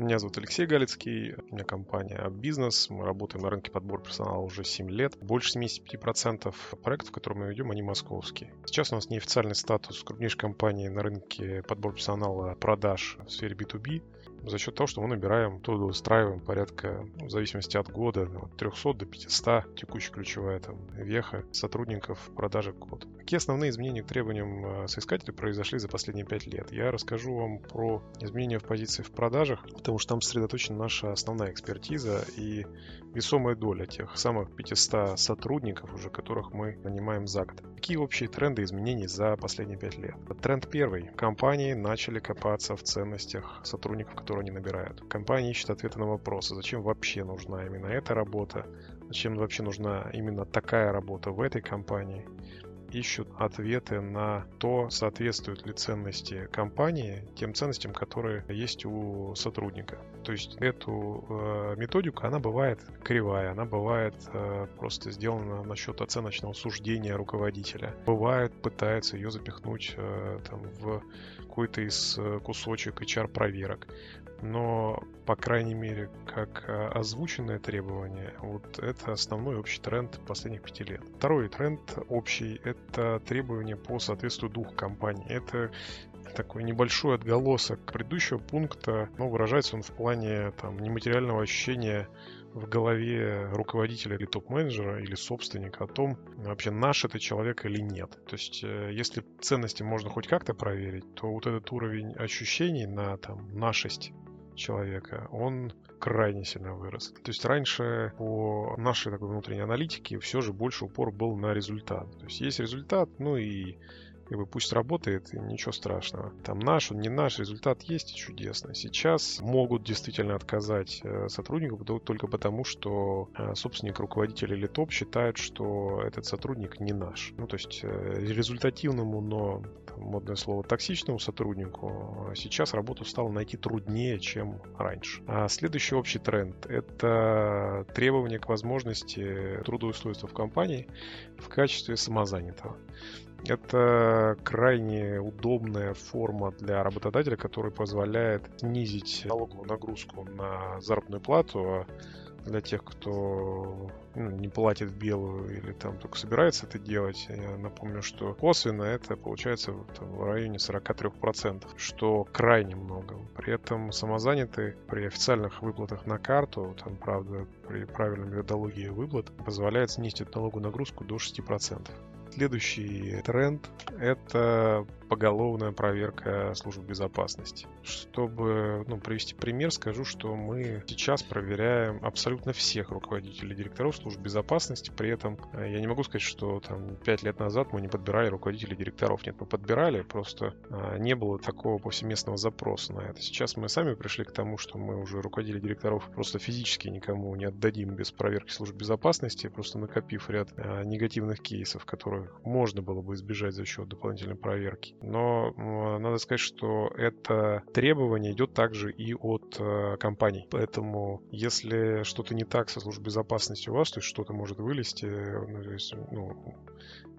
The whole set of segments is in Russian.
Меня зовут Алексей Галицкий, у меня компания «Бизнес». Мы работаем на рынке подбора персонала уже 7 лет. Больше 75% проектов, которые мы ведем, они московские. Сейчас у нас неофициальный статус крупнейшей компании на рынке подбора персонала продаж в сфере B2B за счет того, что мы набираем, устраиваем порядка, ну, в зависимости от года, от 300 до 500, текущая ключевая там веха сотрудников продажи код. Какие основные изменения к требованиям э, соискателей произошли за последние 5 лет? Я расскажу вам про изменения в позиции в продажах, потому что там сосредоточена наша основная экспертиза и весомая доля тех самых 500 сотрудников, уже которых мы нанимаем за год. Какие общие тренды изменений за последние 5 лет? Тренд первый. Компании начали копаться в ценностях сотрудников, которые они набирают. Компания ищет ответы на вопросы, зачем вообще нужна именно эта работа, зачем вообще нужна именно такая работа в этой компании, ищут ответы на то, соответствуют ли ценности компании тем ценностям, которые есть у сотрудника. То есть эту э, методику, она бывает кривая, она бывает э, просто сделана насчет оценочного суждения руководителя. Бывает, пытается ее запихнуть э, там, в какой-то из э, кусочек HR-проверок но, по крайней мере, как а, озвученное требование, вот это основной общий тренд последних пяти лет. Второй тренд общий — это требование по соответствию двух компаний. Это такой небольшой отголосок предыдущего пункта, но выражается он в плане там, нематериального ощущения в голове руководителя или топ-менеджера или собственника о том, вообще наш это человек или нет. То есть, э, если ценности можно хоть как-то проверить, то вот этот уровень ощущений на там, нашесть человека, он крайне сильно вырос. То есть раньше по нашей такой внутренней аналитике все же больше упор был на результат. То есть есть результат, ну и как бы пусть работает, и ничего страшного. Там наш, он не наш, результат есть и чудесно. Сейчас могут действительно отказать э, сотруднику только потому, что э, собственник, руководитель или топ считает, что этот сотрудник не наш. Ну, то есть э, результативному, но там, модное слово токсичному сотруднику сейчас работу стало найти труднее, чем раньше. А следующий общий тренд — это требование к возможности трудоустройства в компании в качестве самозанятого. Это крайне удобная форма для работодателя, который позволяет снизить налоговую нагрузку на заработную плату, а для тех, кто ну, не платит в белую или там только собирается это делать. Я напомню, что косвенно это получается там, в районе 43%, что крайне много. При этом самозанятые при официальных выплатах на карту, там, правда, при правильной методологии выплат, позволяет снизить налоговую нагрузку до 6%. Следующий тренд — это поголовная проверка служб безопасности. Чтобы ну, привести пример, скажу, что мы сейчас проверяем абсолютно всех руководителей директоров служб безопасности. При этом э, я не могу сказать, что там 5 лет назад мы не подбирали руководителей директоров. Нет, мы подбирали, просто а, не было такого повсеместного запроса на это. Сейчас мы сами пришли к тому, что мы уже руководители директоров просто физически никому не отдадим без проверки служб безопасности, просто накопив ряд а, негативных кейсов, которых можно было бы избежать за счет дополнительной проверки но надо сказать, что это требование идет также и от э, компаний. Поэтому, если что-то не так со службой безопасности у вас, то есть что-то может вылезти, ну, то есть, ну,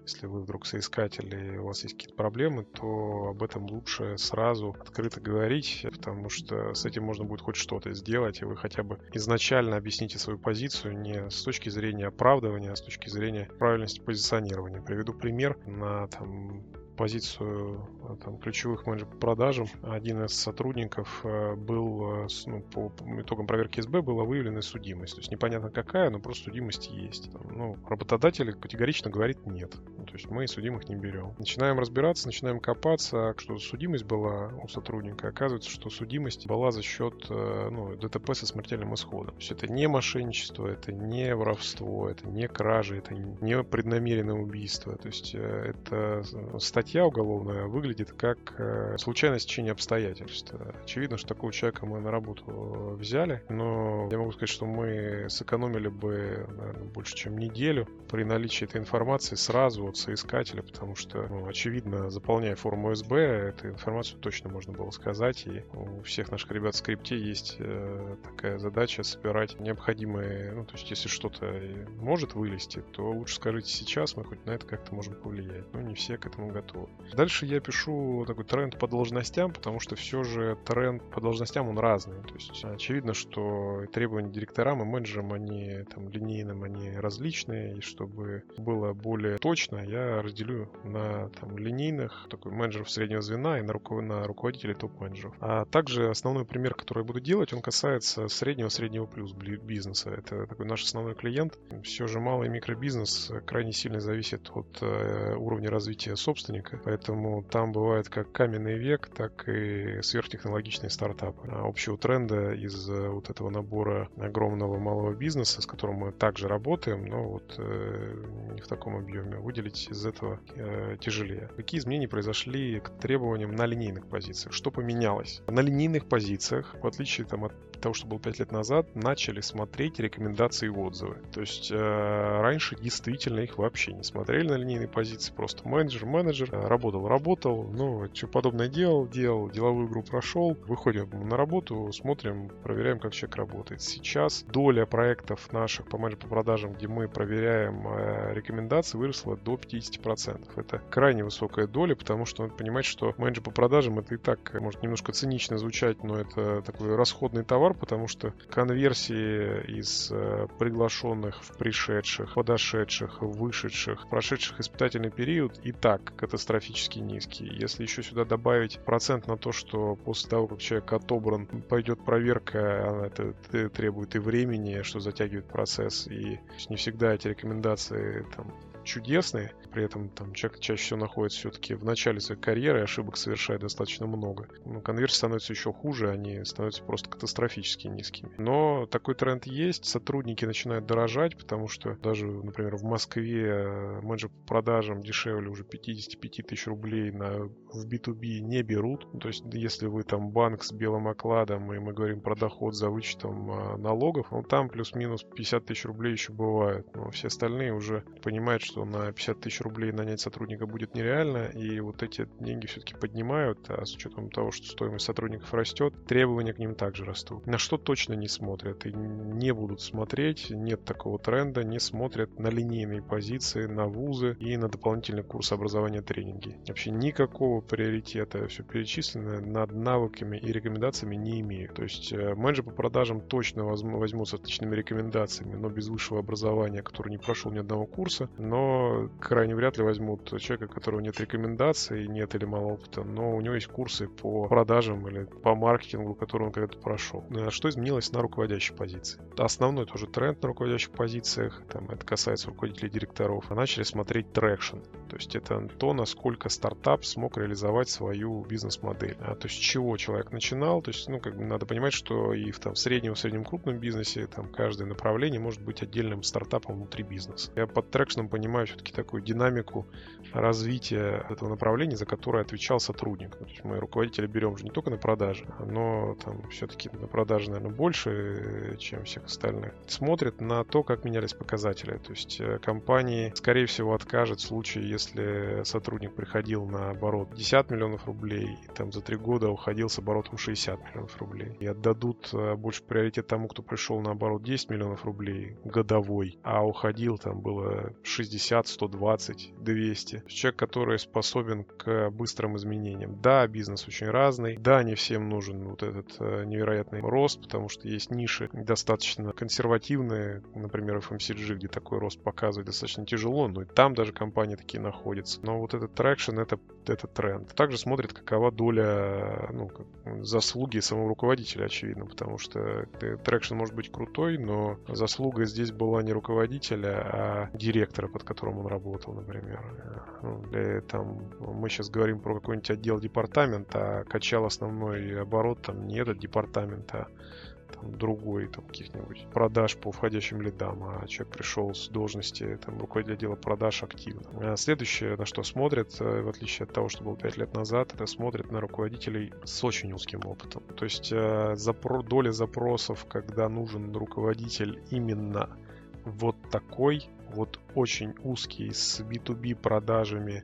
если вы вдруг соискатель и у вас есть какие-то проблемы, то об этом лучше сразу открыто говорить, потому что с этим можно будет хоть что-то сделать, и вы хотя бы изначально объясните свою позицию не с точки зрения оправдывания, а с точки зрения правильности позиционирования. Приведу пример на там, позицию там, ключевых менеджеров по продажам. Один из сотрудников э, был, э, ну, по итогам проверки СБ была выявлена судимость. То есть непонятно какая, но просто судимость есть. Ну, работодатель категорично говорит нет. Ну, то есть мы судимых не берем. Начинаем разбираться, начинаем копаться, что судимость была у сотрудника. Оказывается, что судимость была за счет ну, ДТП со смертельным исходом. То есть это не мошенничество, это не воровство, это не кража, это не преднамеренное убийство. То есть это статья уголовная выглядит как э, случайное стечение обстоятельств. Очевидно, что такого человека мы на работу взяли, но я могу сказать, что мы сэкономили бы, наверное, больше, чем неделю при наличии этой информации сразу от соискателя, потому что, ну, очевидно, заполняя форму СБ, эту информацию точно можно было сказать, и у всех наших ребят в скрипте есть э, такая задача собирать необходимые, ну, то есть если что-то может вылезти, то лучше скажите сейчас, мы хоть на это как-то можем повлиять. Но не все к этому готовы. Дальше я пишу такой тренд по должностям, потому что все же тренд по должностям он разный. То есть очевидно, что требования директорам и менеджерам, они там линейным, они различные, и чтобы было более точно, я разделю на там, линейных, такой менеджеров среднего звена и на, руко- на руководителей топ-менеджеров. А также основной пример, который я буду делать, он касается среднего-среднего плюс бизнеса. Это такой наш основной клиент. Все же малый микробизнес крайне сильно зависит от э, уровня развития собственника, поэтому там бывает как каменный век, так и сверхтехнологичные стартапы. А общего тренда из э, вот этого набора огромного малого бизнеса, с которым мы также работаем, но вот э, не в таком объеме, выделить из этого э, тяжелее. Какие изменения произошли к требованиям на линейных позициях? Что поменялось? На линейных позициях, в отличие там, от того, что было 5 лет назад, начали смотреть рекомендации и отзывы. То есть э, раньше действительно их вообще не смотрели на линейные позиции, просто менеджер, менеджер, э, работал, работал, ну, что подобное делал, делал, деловую игру прошел, выходим на работу, смотрим, проверяем, как человек работает. Сейчас доля проектов наших по менеджеру по продажам, где мы проверяем э, рекомендации, выросла до 50%. Это крайне высокая доля, потому что надо понимать, что менеджер по продажам это и так может немножко цинично звучать, но это такой расходный товар, потому что конверсии из э, приглашенных в пришедших, подошедших, вышедших, прошедших испытательный период и так катастрофически низкий. Если еще сюда добавить процент на то, что после того, как человек отобран, пойдет проверка, она это требует и времени, что затягивает процесс, и не всегда эти рекомендации там чудесные, при этом там человек чаще всего находится все-таки в начале своей карьеры, ошибок совершает достаточно много. Но конверсии становятся еще хуже, они становятся просто катастрофически низкими. Но такой тренд есть, сотрудники начинают дорожать, потому что даже, например, в Москве э, менеджер по продажам дешевле уже 55 тысяч рублей на, в B2B не берут. То есть, если вы там банк с белым окладом, и мы говорим про доход за вычетом э, налогов, ну там плюс-минус 50 тысяч рублей еще бывает. Но все остальные уже понимают, что на 50 тысяч рублей нанять сотрудника будет нереально, и вот эти деньги все-таки поднимают, а с учетом того, что стоимость сотрудников растет, требования к ним также растут. На что точно не смотрят и не будут смотреть, нет такого тренда, не смотрят на линейные позиции, на вузы и на дополнительный курс образования тренинги. Вообще никакого приоритета все перечисленное над навыками и рекомендациями не имеют. То есть э, менеджер по продажам точно возьмут с отличными рекомендациями, но без высшего образования, который не прошел ни одного курса, но крайне вряд ли возьмут человека, у которого нет рекомендаций, нет или мало опыта, но у него есть курсы по продажам или по маркетингу, который он когда-то прошел. Э, что изменилось на руководящей позиции? Основной тоже тренд на руководящих позициях, там, это касается руководителей директоров, а начали смотреть traction. То есть это то, насколько стартап смог реализовать свою бизнес-модель. А, то есть чего человек начинал, то есть, ну, как бы надо понимать, что и в там среднем, в среднем крупном бизнесе там каждое направление может быть отдельным стартапом внутри бизнеса. Я под traction ом понимаю все-таки такую динамику развития этого направления, за которое отвечал сотрудник. То есть мы руководителя берем же не только на продажи, но там все-таки на продажи, наверное, больше, чем всех остальных. Смотрят на то, как менялись показатели. То есть э, компании, скорее всего, откажет в случае, если сотрудник приходил на оборот 50 миллионов рублей, и там за три года уходил с оборотом 60 миллионов рублей. И отдадут э, больше приоритет тому, кто пришел на оборот 10 миллионов рублей годовой, а уходил там было 60, 120, 200. Человек, который способен к быстрым изменениям. Да, бизнес очень разный. Да, не всем нужен вот этот э, невероятный рост, потому что есть ниши достаточно консервативные, например, FMCG, где такой рост показывать достаточно тяжело, но и там даже компании такие находятся. Но вот этот traction, это, это тренд. Также смотрит, какова доля ну, заслуги самого руководителя, очевидно, потому что traction может быть крутой, но заслуга здесь была не руководителя, а директора, под которым он работал, например. Ну, для, там, мы сейчас говорим про какой-нибудь отдел департамента, а качал основной оборот там не этот департамент, а там, другой, там, каких-нибудь продаж по входящим лидам, а человек пришел с должности там, руководителя отдела продаж активно. А следующее, на что смотрят, э, в отличие от того, что было 5 лет назад, это смотрят на руководителей с очень узким опытом. То есть э, запро- доля запросов, когда нужен руководитель именно вот такой, вот очень узкий, с B2B продажами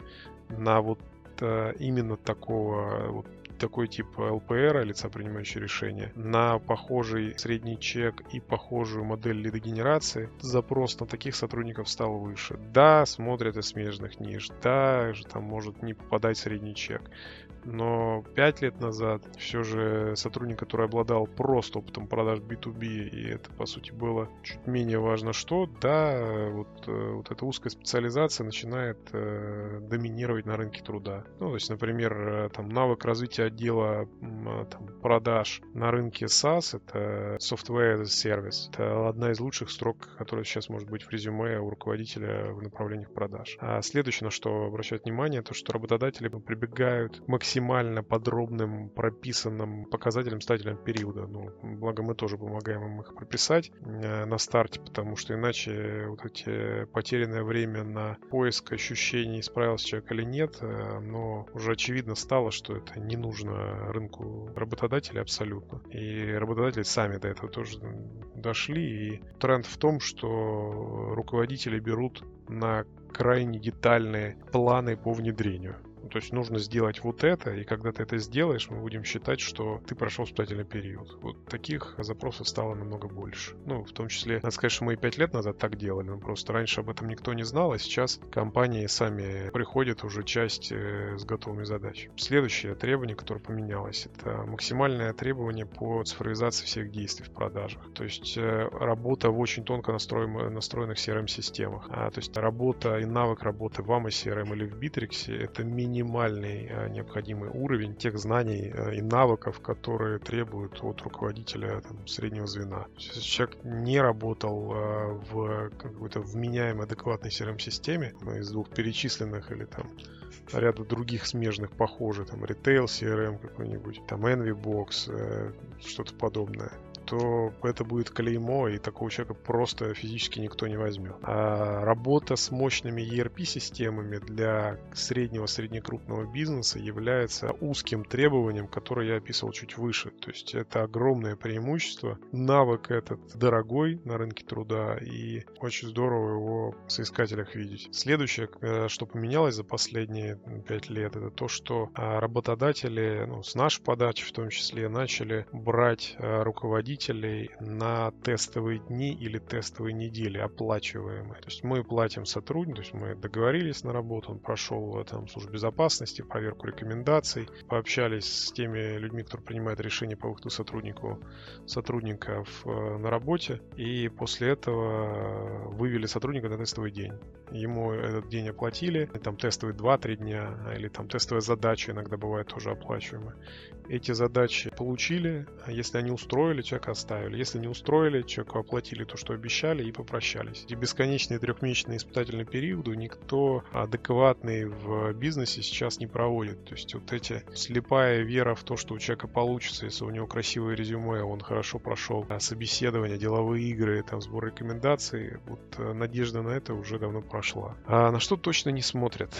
на вот э, именно такого вот такой тип ЛПР, лица, принимающие решения, на похожий средний чек и похожую модель лидогенерации, запрос на таких сотрудников стал выше. Да, смотрят из смежных ниш, да, там может не попадать средний чек но 5 лет назад все же сотрудник, который обладал просто опытом продаж B2B, и это, по сути, было чуть менее важно что, да, вот, э, вот эта узкая специализация начинает э, доминировать на рынке труда. Ну, то есть, например, э, там навык развития отдела а, там, продаж на рынке SaaS, это Software as a Service. Это одна из лучших строк, которая сейчас может быть в резюме у руководителя в направлениях продаж. А следующее, на что обращать внимание, то, что работодатели прибегают к максимально подробным прописанным показателем стателем периода. Ну, благо мы тоже помогаем им их прописать э, на старте, потому что иначе вот эти потерянное время на поиск ощущений, справился человек или нет, э, но уже очевидно стало, что это не нужно рынку работодателей абсолютно. И работодатели сами до этого тоже дошли. И тренд в том, что руководители берут на крайне детальные планы по внедрению. Ну, то есть нужно сделать вот это, и когда ты это сделаешь, мы будем считать, что ты прошел испытательный период. Вот таких запросов стало намного больше. Ну, в том числе, надо сказать, что мы и пять лет назад так делали, но просто раньше об этом никто не знал, а сейчас компании сами приходят уже часть э, с готовыми задачами. Следующее требование, которое поменялось, это максимальное требование по цифровизации всех действий в продажах. То есть э, работа в очень тонко настроенных, CRM-системах. А, то есть работа навык работы в AMA или в Bittrex — это мини минимальный э, необходимый уровень тех знаний э, и навыков, которые требуют от руководителя там, среднего звена. Если человек не работал э, в какой-то вменяемой, адекватной CRM-системе, ну, из двух перечисленных или там ряда других смежных похожих, там Retail CRM какой-нибудь, там Envybox, что-то подобное, то это будет клеймо, и такого человека просто физически никто не возьмет. А работа с мощными ERP-системами для среднего среднекрупного бизнеса является узким требованием, которое я описывал чуть выше. То есть это огромное преимущество. Навык этот дорогой на рынке труда, и очень здорово его в соискателях видеть. Следующее, э, что поменялось за последние пять лет, это то, что а, работодатели, ну, с нашей подачи в том числе, начали брать э, руководителей руководителей на тестовые дни или тестовые недели оплачиваемые. То есть мы платим сотруднику, то есть мы договорились на работу, он прошел там службу безопасности, проверку рекомендаций, пообщались с теми людьми, которые принимают решения по выходу сотруднику, сотрудников э, на работе, и после этого вывели сотрудника на тестовый день. Ему этот день оплатили, там тестовые 2-3 дня, или там тестовая задача иногда бывает тоже оплачиваемая. Эти задачи получили, а если они устроили, оставили. Если не устроили, человеку оплатили то, что обещали и попрощались. Эти бесконечные трехмесячные испытательные периоды никто адекватный в бизнесе сейчас не проводит. То есть вот эти слепая вера в то, что у человека получится, если у него красивое резюме, он хорошо прошел собеседование, деловые игры, там сбор рекомендаций, вот э, надежда на это уже давно прошла. А на что точно не смотрят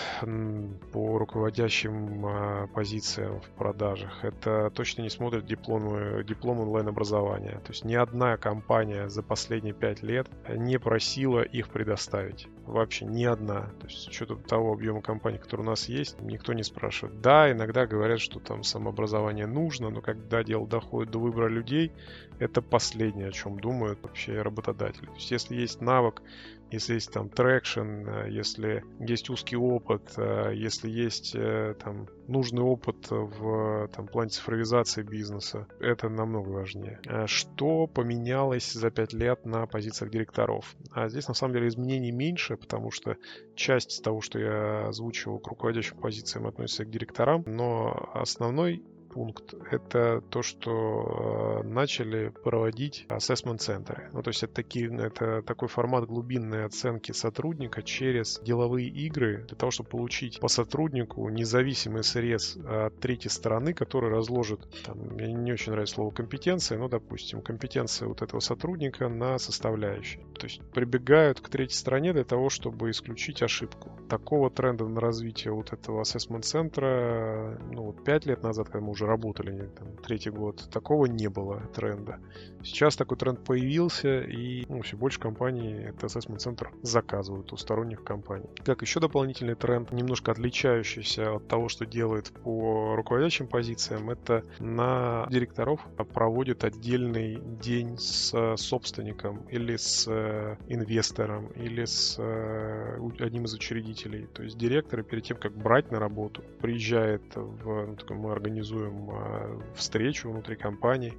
по руководящим а, позициям в продажах? Это точно не смотрят дипломы, диплом онлайн-образования образования. То есть ни одна компания за последние пять лет не просила их предоставить. Вообще ни одна. То есть с учетом того объема компаний, который у нас есть, никто не спрашивает. Да, иногда говорят, что там самообразование нужно, но когда дело доходит до выбора людей, это последнее, о чем думают вообще работодатели. То есть если есть навык если есть там traction, э, если есть узкий опыт, э, если есть э, там нужный опыт в там, плане цифровизации бизнеса, это намного важнее. Что поменялось за пять лет на позициях директоров? А здесь на самом деле изменений меньше, потому что часть того, что я озвучивал к руководящим позициям, относится к директорам, но основной пункт — это то, что э, начали проводить assessment центры. Ну, то есть это, такие, это такой формат глубинной оценки сотрудника через деловые игры для того, чтобы получить по сотруднику независимый срез от третьей стороны, который разложит, там, мне не очень нравится слово компетенция, но, допустим, компетенция вот этого сотрудника на составляющие. То есть прибегают к третьей стороне для того, чтобы исключить ошибку. Такого тренда на развитие вот этого ассессмент-центра, ну, вот 5 лет назад, когда мы уже работали там третий год, такого не было тренда. Сейчас такой тренд появился, и ну, все больше компаний этот assessment центр заказывают у сторонних компаний. Как еще дополнительный тренд, немножко отличающийся от того, что делает по руководящим позициям, это на директоров проводит отдельный день с собственником или с э, инвестором или с э, одним из учредителей. То есть директоры перед тем, как брать на работу, приезжает в, ну, мы организуем э, встречу внутри компании,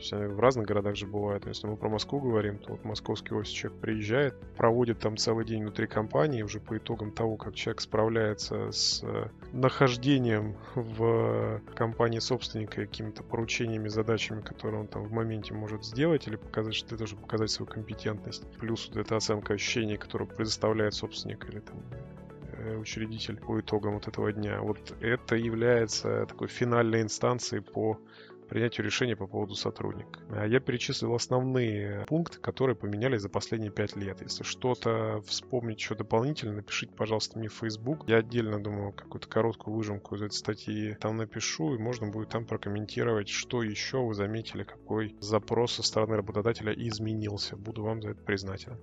есть они в разных городах же бывают. Если мы про Москву говорим, то вот московский офис человек приезжает, проводит там целый день внутри компании, уже по итогам того, как человек справляется с э, нахождением в компании собственника какими-то поручениями, задачами, которые он там в моменте может сделать или показать, что это тоже показать свою компетентность. Плюс вот эта оценка ощущений, которую предоставляет собственник или там э, учредитель по итогам вот этого дня. Вот это является такой финальной инстанцией по принятию решения по поводу сотрудника. А я перечислил основные пункты, которые поменялись за последние пять лет. Если что-то вспомнить еще дополнительно, напишите, пожалуйста, мне в Facebook. Я отдельно, думаю, какую-то короткую выжимку из этой статьи там напишу, и можно будет там прокомментировать, что еще вы заметили, какой запрос со стороны работодателя изменился. Буду вам за это признателен.